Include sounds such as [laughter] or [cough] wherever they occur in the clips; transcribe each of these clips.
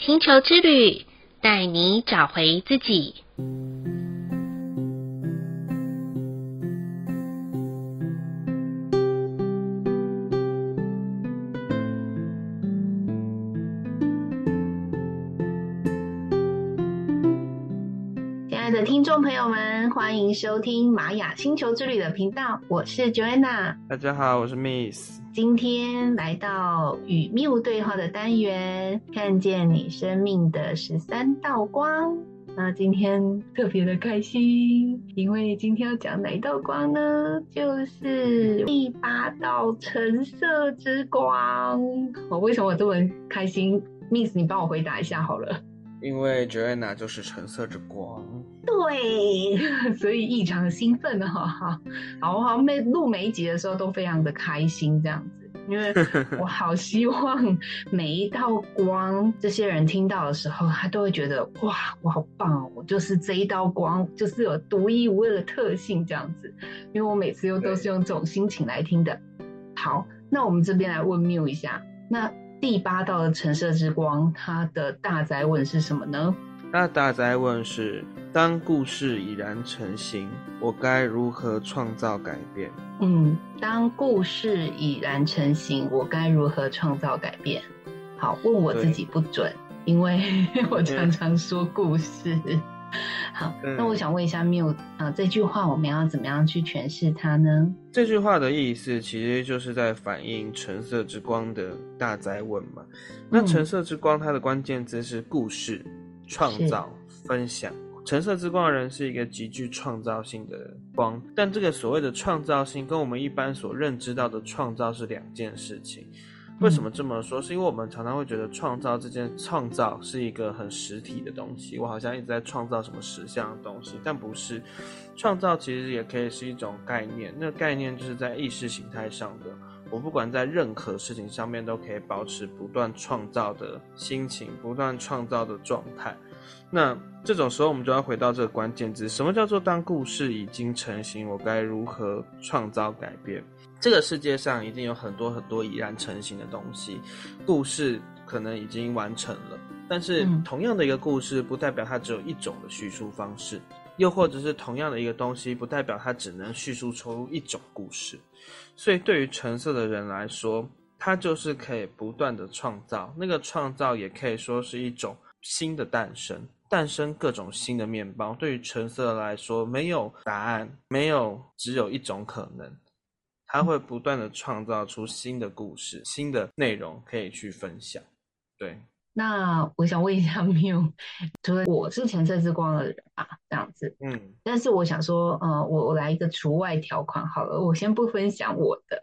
星球之旅，带你找回自己。迎收听玛雅星球之旅的频道，我是 Joanna。大家好，我是 Miss。今天来到与谬对话的单元，看见你生命的十三道光。那今天特别的开心，因为今天要讲哪一道光呢？就是第八道橙色之光。我为什么我这么开心？Miss，你帮我回答一下好了。因为 Joanna 就是橙色之光，对，[laughs] 所以异常的兴奋呢，哈哈。好，我好像每录每一集的时候都非常的开心，这样子，因为 [laughs] 我好希望每一道光，这些人听到的时候，他都会觉得哇，我好棒哦，我就是这一道光，就是有独一无二的特性，这样子。因为我每次又都是用这种心情来听的。好，那我们这边来问谬一下，那。第八道的橙色之光，它的大宅问是什么呢？它的大灾问是：当故事已然成型，我该如何创造改变？嗯，当故事已然成型，我该如何创造改变？好，问我自己不准，因为 [laughs] 我常常说故事。好，那我想问一下缪啊、呃，这句话我们要怎么样去诠释它呢？这句话的意思其实就是在反映橙色之光的大灾问嘛。那橙色之光它的关键字是故事、创造、分享。橙色之光的人是一个极具创造性的光，但这个所谓的创造性跟我们一般所认知到的创造是两件事情。为什么这么说？是因为我们常常会觉得创造这件创造是一个很实体的东西，我好像一直在创造什么实像的东西，但不是。创造其实也可以是一种概念，那概念就是在意识形态上的。我不管在任何事情上面都可以保持不断创造的心情，不断创造的状态。那这种时候，我们就要回到这个关键字：什么叫做当故事已经成型，我该如何创造改变？这个世界上一定有很多很多已然成型的东西，故事可能已经完成了，但是同样的一个故事，不代表它只有一种的叙述方式，又或者是同样的一个东西，不代表它只能叙述出一种故事。所以，对于橙色的人来说，它就是可以不断的创造，那个创造也可以说是一种新的诞生，诞生各种新的面包。对于橙色来说，没有答案，没有只有一种可能。他会不断的创造出新的故事、新的内容可以去分享。对，那我想问一下 [laughs] 谬，除了我是橙色之光的人啊，这样子，嗯，但是我想说，呃，我我来一个除外条款好了，我先不分享我的。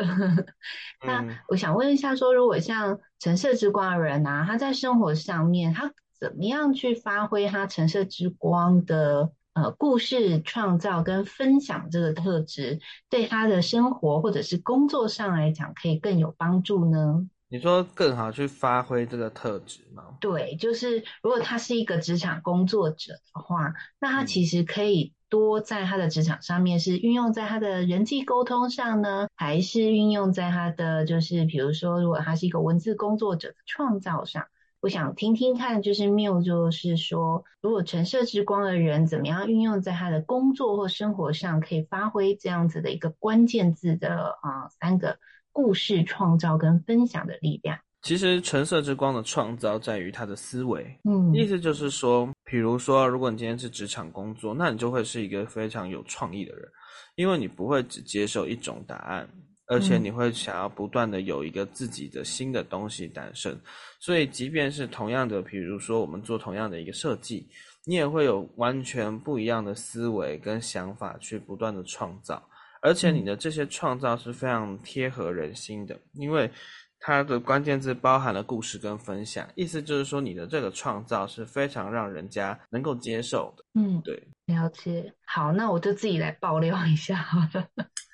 [laughs] 那我想问一下，说如果像橙色之光的人啊，他在生活上面，他怎么样去发挥他橙色之光的？呃，故事创造跟分享这个特质，对他的生活或者是工作上来讲，可以更有帮助呢？你说更好去发挥这个特质吗？对，就是如果他是一个职场工作者的话，那他其实可以多在他的职场上面是运用在他的人际沟通上呢，还是运用在他的就是比如说，如果他是一个文字工作者的创造上？我想听听看，就是缪，就是说，如果橙色之光的人怎么样运用在他的工作或生活上，可以发挥这样子的一个关键字的啊、呃、三个故事创造跟分享的力量。其实橙色之光的创造在于他的思维，嗯，意思就是说，比如说，如果你今天是职场工作，那你就会是一个非常有创意的人，因为你不会只接受一种答案。而且你会想要不断的有一个自己的新的东西诞生，所以即便是同样的，比如说我们做同样的一个设计，你也会有完全不一样的思维跟想法去不断的创造，而且你的这些创造是非常贴合人心的，因为它的关键字包含了故事跟分享，意思就是说你的这个创造是非常让人家能够接受的。嗯，对，了解。好，那我就自己来爆料一下好了。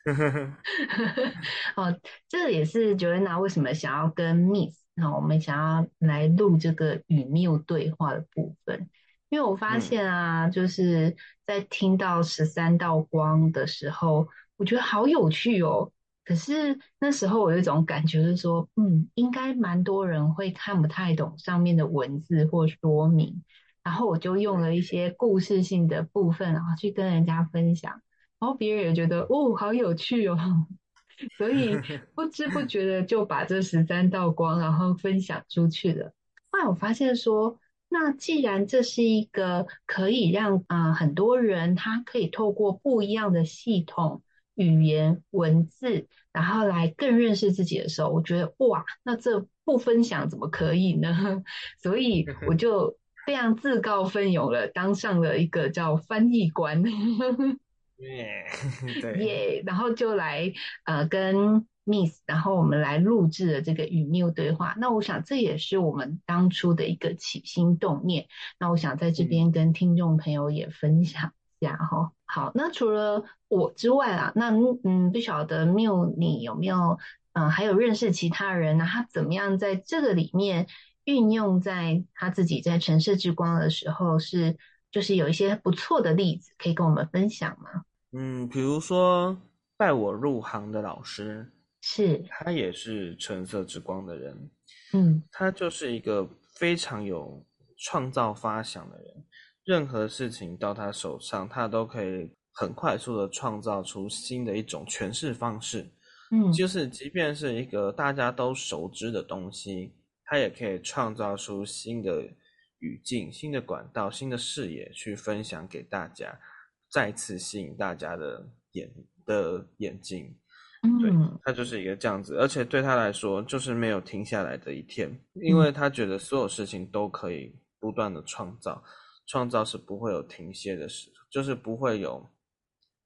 [laughs] 哦，这也是 Joanna 为什么想要跟 Miss，那我们想要来录这个与谬对话的部分，因为我发现啊，嗯、就是在听到十三道光的时候，我觉得好有趣哦。可是那时候我有一种感觉，就是说，嗯，应该蛮多人会看不太懂上面的文字或说明，然后我就用了一些故事性的部分，然后去跟人家分享，然后别人也觉得，哦，好有趣哦，[laughs] 所以 [laughs] 不知不觉的就把这十三道光，然后分享出去了。后来我发现说，那既然这是一个可以让啊、呃、很多人他可以透过不一样的系统。语言文字，然后来更认识自己的时候，我觉得哇，那这不分享怎么可以呢？[laughs] 所以我就非常自告奋勇了，当上了一个叫翻译官。[laughs] 耶，[laughs] 耶，然后就来呃跟 Miss，然后我们来录制了这个与 Miu 对话。那我想这也是我们当初的一个起心动念。那我想在这边跟听众朋友也分享。呀，哈，好，那除了我之外啊，那嗯，不晓得 Miu 你有没有嗯，还有认识其他人呢？他怎么样在这个里面运用在他自己在橙色之光的时候，是就是有一些不错的例子可以跟我们分享吗？嗯，比如说带我入行的老师，是他也是橙色之光的人，嗯，他就是一个非常有创造发想的人。任何事情到他手上，他都可以很快速的创造出新的一种诠释方式。嗯，就是即便是一个大家都熟知的东西，他也可以创造出新的语境、新的管道、新的视野去分享给大家，再次吸引大家的眼的眼睛。嗯，对，他就是一个这样子，而且对他来说，就是没有停下来的一天，因为他觉得所有事情都可以不断的创造。创造是不会有停歇的时候，就是不会有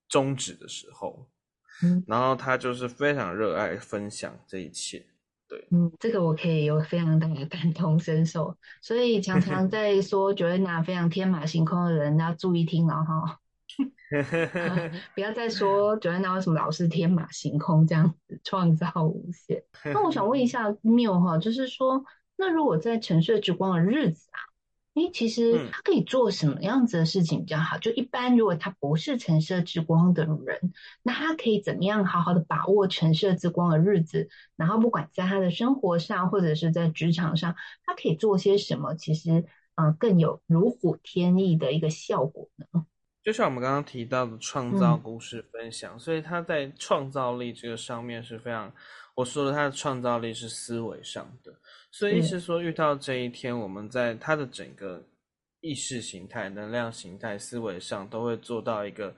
终止的时候。嗯，然后他就是非常热爱分享这一切。对，嗯，这个我可以有非常大的感同身受。所以常常 [laughs] 在说 Joanna 非常天马行空的人，要注意听了哈。[laughs] 不要再说 Joanna 为什么老是天马行空这样子创造无限。那我想问一下 Miu 哈，就是说，那如果在沉睡之光的日子啊。诶，其实他可以做什么样子的事情比较好？就一般，如果他不是橙色之光的人，那他可以怎么样好好的把握橙色之光的日子？然后，不管在他的生活上，或者是在职场上，他可以做些什么？其实，嗯、呃，更有如虎添翼的一个效果呢？就像我们刚刚提到的创造故事分享，嗯、所以他在创造力这个上面是非常，我说的他的创造力是思维上的。所以意思说，遇到这一天，我们在他的整个意识形态、能量形态、思维上，都会做到一个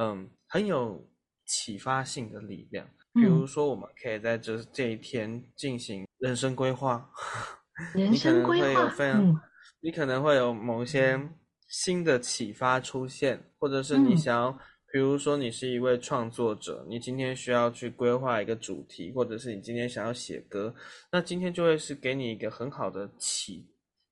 嗯很有启发性的力量。比如说，我们可以在这这一天进行人生规划，人生规划，你可能会有非常，嗯、你可能会有某些新的启发出现，或者是你想要。比如说，你是一位创作者，你今天需要去规划一个主题，或者是你今天想要写歌，那今天就会是给你一个很好的启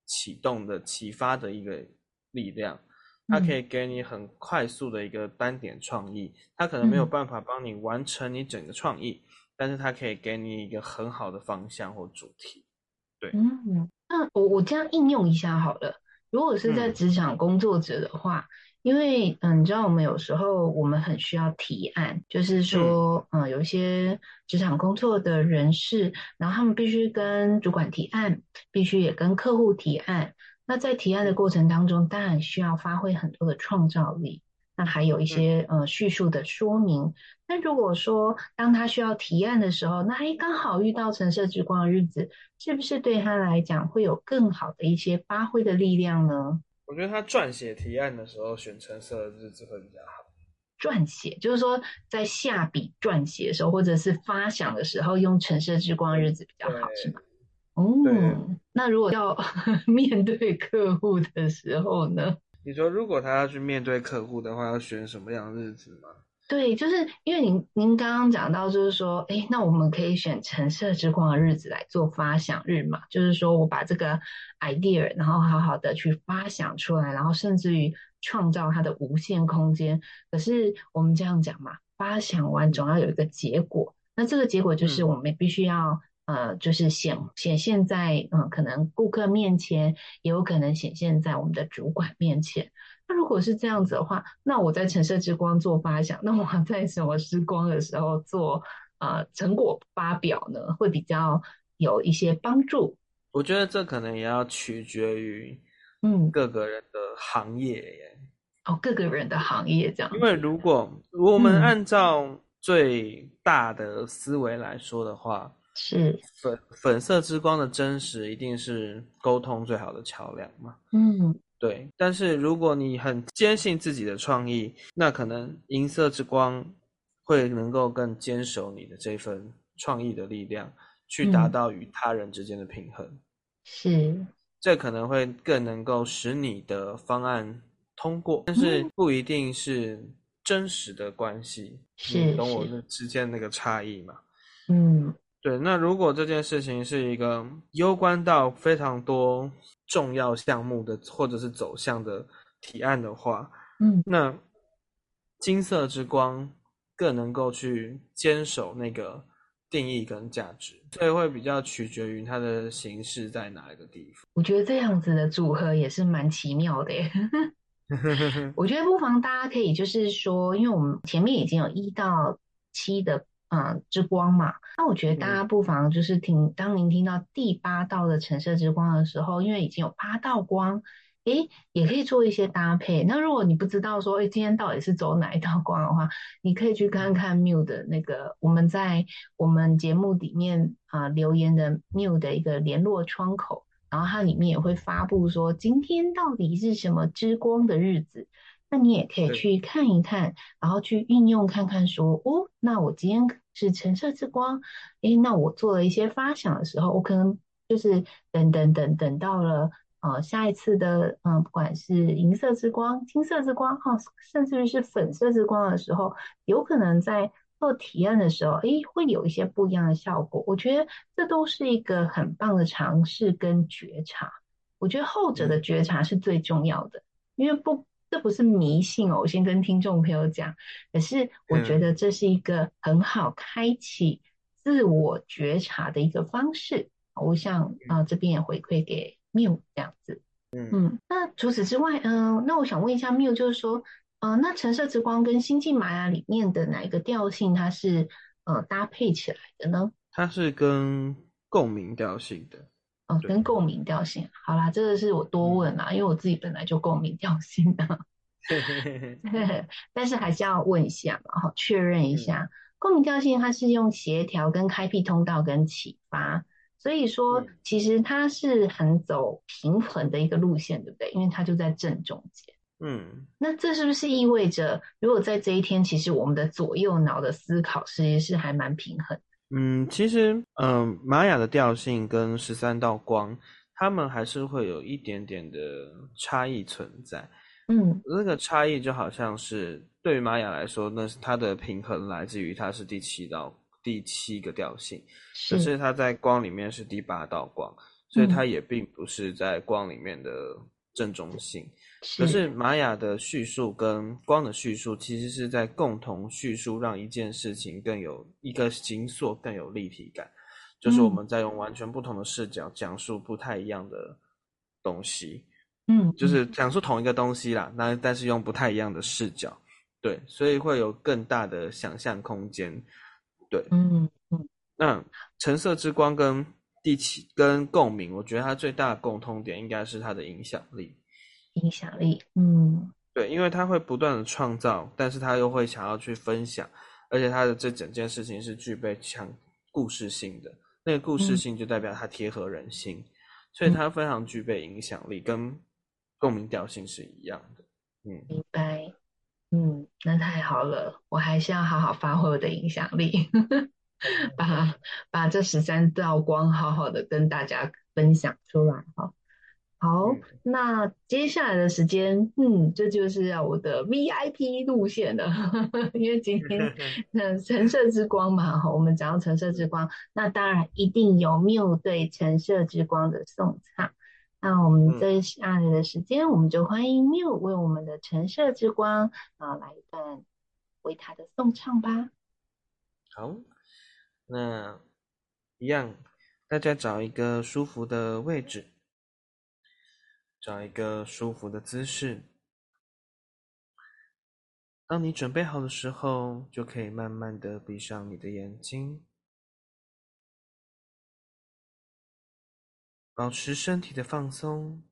启动的启发的一个力量，它可以给你很快速的一个单点创意，它可能没有办法帮你完成你整个创意，但是它可以给你一个很好的方向或主题。对，嗯，那我我这样应用一下好了，如果是在职场工作者的话。嗯因为嗯，你知道我们有时候我们很需要提案，就是说嗯，嗯，有一些职场工作的人士，然后他们必须跟主管提案，必须也跟客户提案。那在提案的过程当中，当然需要发挥很多的创造力。那还有一些呃叙述的说明。那如果说当他需要提案的时候，那哎刚好遇到橙色之光的日子，是不是对他来讲会有更好的一些发挥的力量呢？我觉得他撰写提案的时候选橙色的日子会比较好。撰写就是说，在下笔撰写的时候，或者是发想的时候，用橙色之光的日子比较好，是吗？哦，那如果要 [laughs] 面对客户的时候呢？你说，如果他要去面对客户的话，要选什么样的日子吗？对，就是因为您您刚刚讲到，就是说，哎，那我们可以选橙色之光的日子来做发想日嘛？就是说我把这个 idea，然后好好的去发想出来，然后甚至于创造它的无限空间。可是我们这样讲嘛，发想完总要有一个结果，那这个结果就是我们必须要、嗯、呃，就是显显现在嗯、呃，可能顾客面前，也有可能显现在我们的主管面前。那如果是这样子的话，那我在橙色之光做发想，那我 [laughs] 在什么之光的时候做呃成果发表呢，会比较有一些帮助？我觉得这可能也要取决于嗯各个人的行业耶。嗯、哦，各个人的行业这样。因为如果我们按照最大的思维来说的话，是粉粉色之光的真实一定是沟通最好的桥梁嘛？嗯。对，但是如果你很坚信自己的创意，那可能银色之光会能够更坚守你的这份创意的力量，去达到与他人之间的平衡。嗯、是，这可能会更能够使你的方案通过，但是不一定是真实的关系。你懂我们之间那个差异吗？嗯。对，那如果这件事情是一个攸关到非常多重要项目的或者是走向的提案的话，嗯，那金色之光更能够去坚守那个定义跟价值，所以会比较取决于它的形式在哪一个地方。我觉得这样子的组合也是蛮奇妙的耶。[laughs] 我觉得不妨大家可以就是说，因为我们前面已经有一到七的。嗯，之光嘛，那我觉得大家不妨就是听，嗯、当您听到第八道的橙色之光的时候，因为已经有八道光，诶，也可以做一些搭配。那如果你不知道说，诶，今天到底是走哪一道光的话，你可以去看看 Miu 的那个我们在我们节目里面啊、呃、留言的 Miu 的一个联络窗口，然后它里面也会发布说今天到底是什么之光的日子。那你也可以去看一看，然后去运用看看说，说哦，那我今天是橙色之光，诶，那我做了一些发想的时候，我可能就是等等等等到了呃下一次的嗯、呃，不管是银色之光、金色之光哈，甚至于是粉色之光的时候，有可能在做体验的时候，诶，会有一些不一样的效果。我觉得这都是一个很棒的尝试跟觉察。我觉得后者的觉察是最重要的，因为不。这不是迷信哦，我先跟听众朋友讲。可是我觉得这是一个很好开启自我觉察的一个方式。我想啊，这边也回馈给 Miu 这样子。嗯嗯。那除此之外，嗯、呃，那我想问一下 Miu，就是说，嗯、呃，那橙色之光跟星际玛雅里面的哪一个调性它是呃搭配起来的呢？它是跟共鸣调性的。哦，跟共鸣调性，好啦，这个是我多问啦，嗯、因为我自己本来就共鸣调性的，[laughs] 但是还是要问一下嘛，好，确认一下，共鸣调性它是用协调跟开辟通道跟启发，所以说其实它是很走平衡的一个路线，对不对？因为它就在正中间。嗯，那这是不是意味着，如果在这一天，其实我们的左右脑的思考其实是还蛮平衡？嗯，其实，嗯，玛雅的调性跟十三道光，他们还是会有一点点的差异存在。嗯，那个差异就好像是对于玛雅来说，那是它的平衡来自于它是第七道第七个调性，是可是它在光里面是第八道光，所以它也并不是在光里面的正中心。可是玛雅的叙述跟光的叙述，其实是在共同叙述，让一件事情更有一个形塑，更有立体感。就是我们在用完全不同的视角讲述不太一样的东西，嗯，就是讲述同一个东西啦，那但是用不太一样的视角，对，所以会有更大的想象空间，对，嗯嗯。那橙色之光跟第七跟共鸣，我觉得它最大的共通点应该是它的影响力。影响力，嗯，对，因为他会不断的创造，但是他又会想要去分享，而且他的这整件事情是具备强故事性的，那个故事性就代表他贴合人心，嗯、所以他非常具备影响力，跟共鸣调性是一样的。嗯，明白，嗯，那太好了，我还是要好好发挥我的影响力，[laughs] 把把这十三道光好好的跟大家分享出来，哈。好，那接下来的时间，嗯，这就是要我的 VIP 路线了，[laughs] 因为今天那 [laughs] 橙色之光嘛，哈，我们讲到橙色之光，那当然一定有 Miu 对橙色之光的颂唱。那我们接下来的时间，我们就欢迎 Miu 为我们的橙色之光啊来一段为他的颂唱吧。好，那一样，大家找一个舒服的位置。找一个舒服的姿势，当你准备好的时候，就可以慢慢的闭上你的眼睛，保持身体的放松，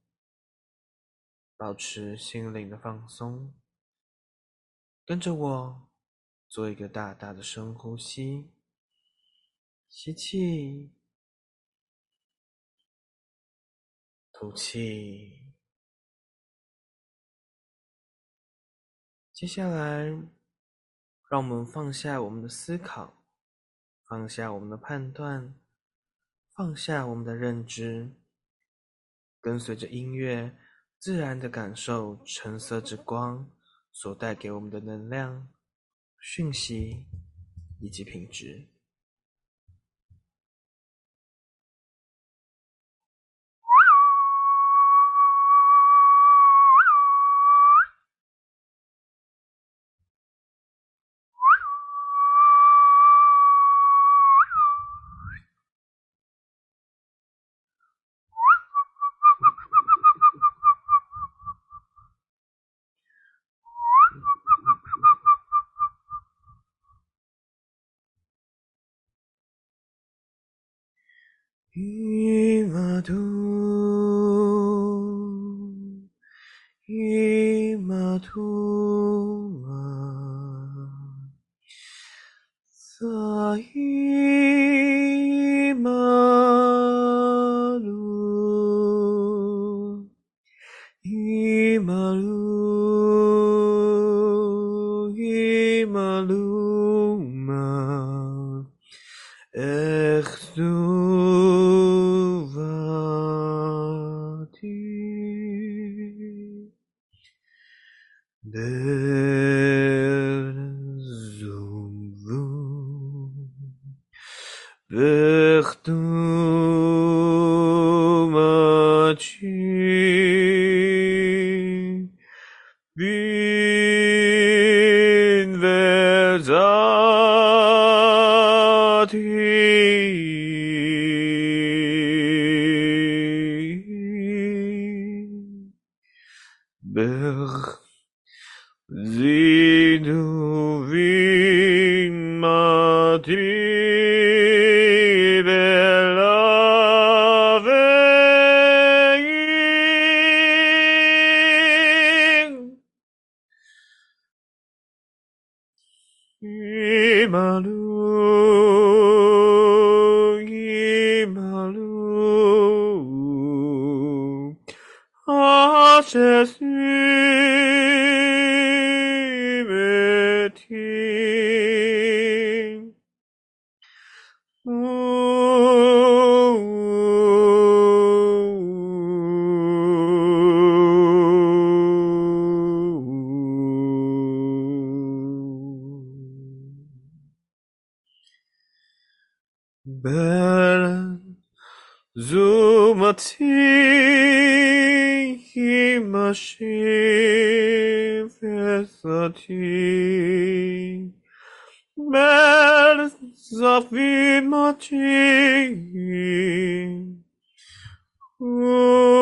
保持心灵的放松，跟着我做一个大大的深呼吸，吸气，吐气。接下来，让我们放下我们的思考，放下我们的判断，放下我们的认知，跟随着音乐，自然的感受橙色之光所带给我们的能量、讯息以及品质。Ti Belen Zumati Himashiv Esati Belen Zafimati Ooh.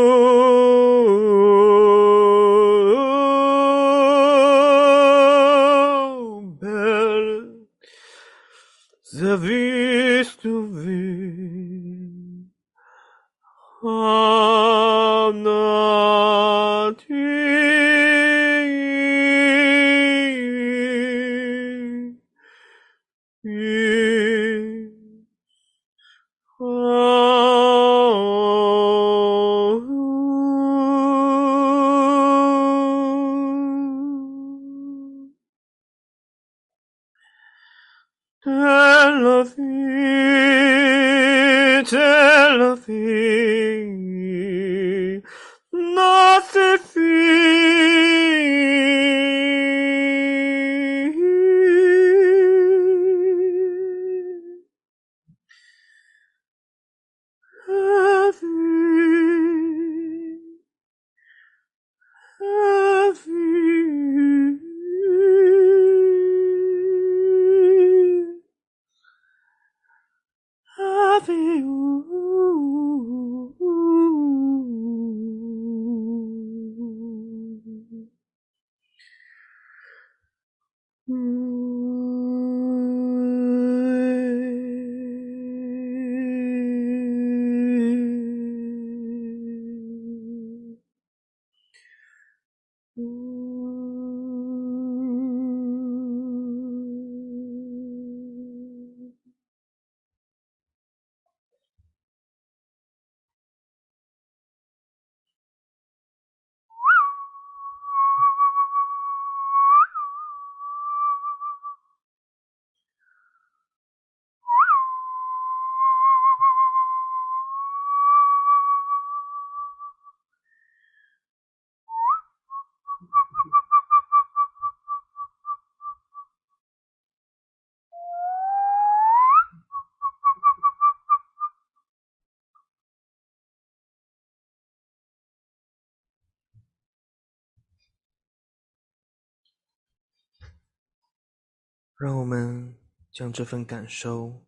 让我们将这份感受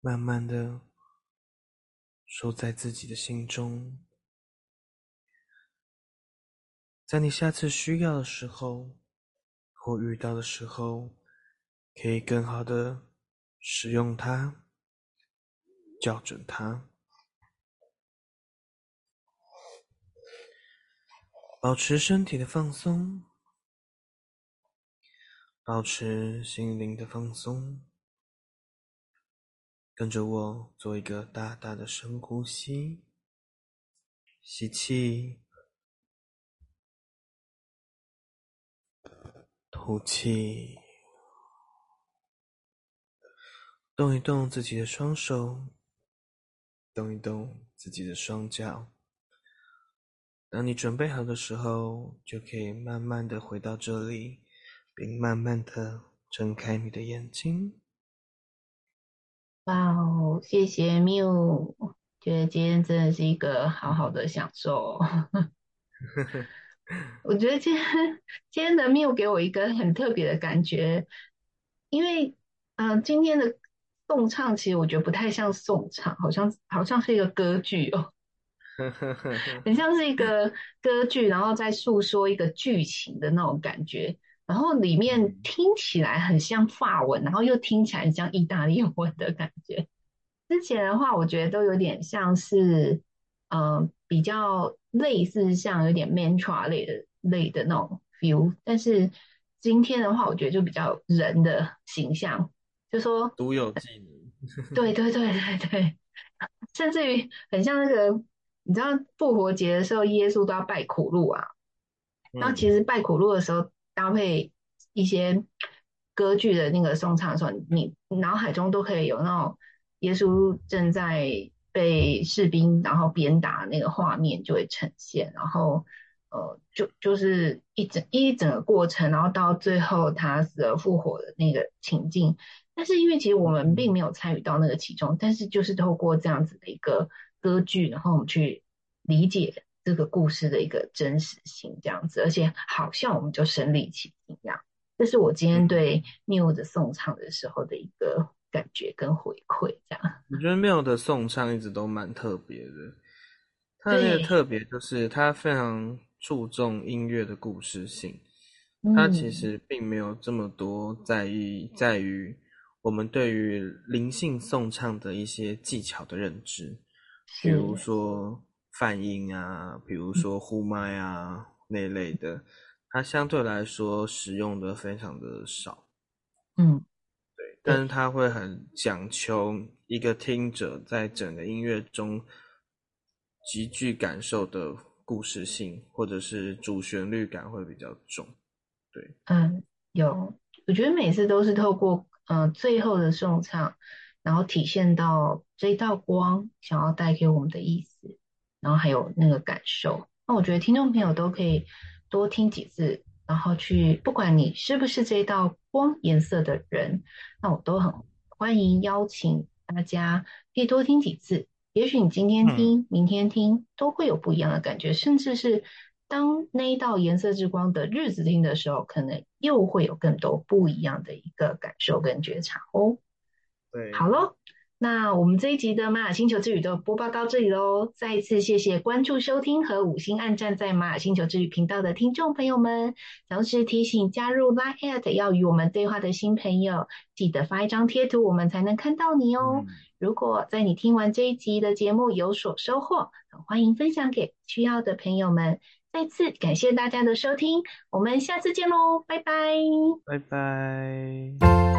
慢慢的收在自己的心中，在你下次需要的时候或遇到的时候，可以更好的使用它，校准它，保持身体的放松。保持心灵的放松，跟着我做一个大大的深呼吸，吸气，吐气，动一动自己的双手，动一动自己的双脚。当你准备好的时候，就可以慢慢的回到这里。并慢慢的睁开你的眼睛。哇哦，谢谢 Miu，觉得今天真的是一个好好的享受。[laughs] 我觉得今天今天的 Miu 给我一个很特别的感觉，因为嗯、呃，今天的颂唱其实我觉得不太像颂唱，好像好像是一个歌剧哦，[laughs] 很像是一个歌剧，然后再诉说一个剧情的那种感觉。然后里面听起来很像法文，然后又听起来很像意大利文的感觉。之前的话，我觉得都有点像是，嗯、呃，比较类似像有点 mantra 类的类的那种 feel。但是今天的话，我觉得就比较人的形象，就说独有技能。[laughs] 对对对对对，甚至于很像那个，你知道复活节的时候，耶稣都要拜苦路啊。然后其实拜苦路的时候。搭配一些歌剧的那个颂唱的时候，你脑海中都可以有那种耶稣正在被士兵然后鞭打那个画面就会呈现，然后呃就就是一整一整个过程，然后到最后他死而复活的那个情境。但是因为其实我们并没有参与到那个其中，但是就是透过这样子的一个歌剧，然后我们去理解。这个故事的一个真实性，这样子，而且好像我们就身临其境一样。这是我今天对 Miu 的颂唱的时候的一个感觉跟回馈，这样。我觉得 Miu 的颂唱一直都蛮特别的，他的那个特别就是他非常注重音乐的故事性，他其实并没有这么多在意在于我们对于灵性颂唱的一些技巧的认知，比如说。泛音啊，比如说呼麦啊、嗯、那类的，它相对来说使用的非常的少。嗯，对，但是它会很讲求一个听者在整个音乐中极具感受的故事性，或者是主旋律感会比较重。对，嗯，有，我觉得每次都是透过嗯、呃、最后的颂唱，然后体现到这一道光想要带给我们的意思。然后还有那个感受，那我觉得听众朋友都可以多听几次，然后去不管你是不是这一道光颜色的人，那我都很欢迎邀请大家可以多听几次。也许你今天听，明天听都会有不一样的感觉，甚至是当那一道颜色之光的日子听的时候，可能又会有更多不一样的一个感受跟觉察哦。对，好喽。那我们这一集的玛雅星球之旅就播报到这里喽。再一次谢谢关注、收听和五星按赞在玛雅星球之旅频道的听众朋友们。同时提醒加入 Line@ 要与我们对话的新朋友，记得发一张贴图，我们才能看到你哦。嗯、如果在你听完这一集的节目有所收获，欢迎分享给需要的朋友们。再次感谢大家的收听，我们下次见喽，拜拜，拜拜。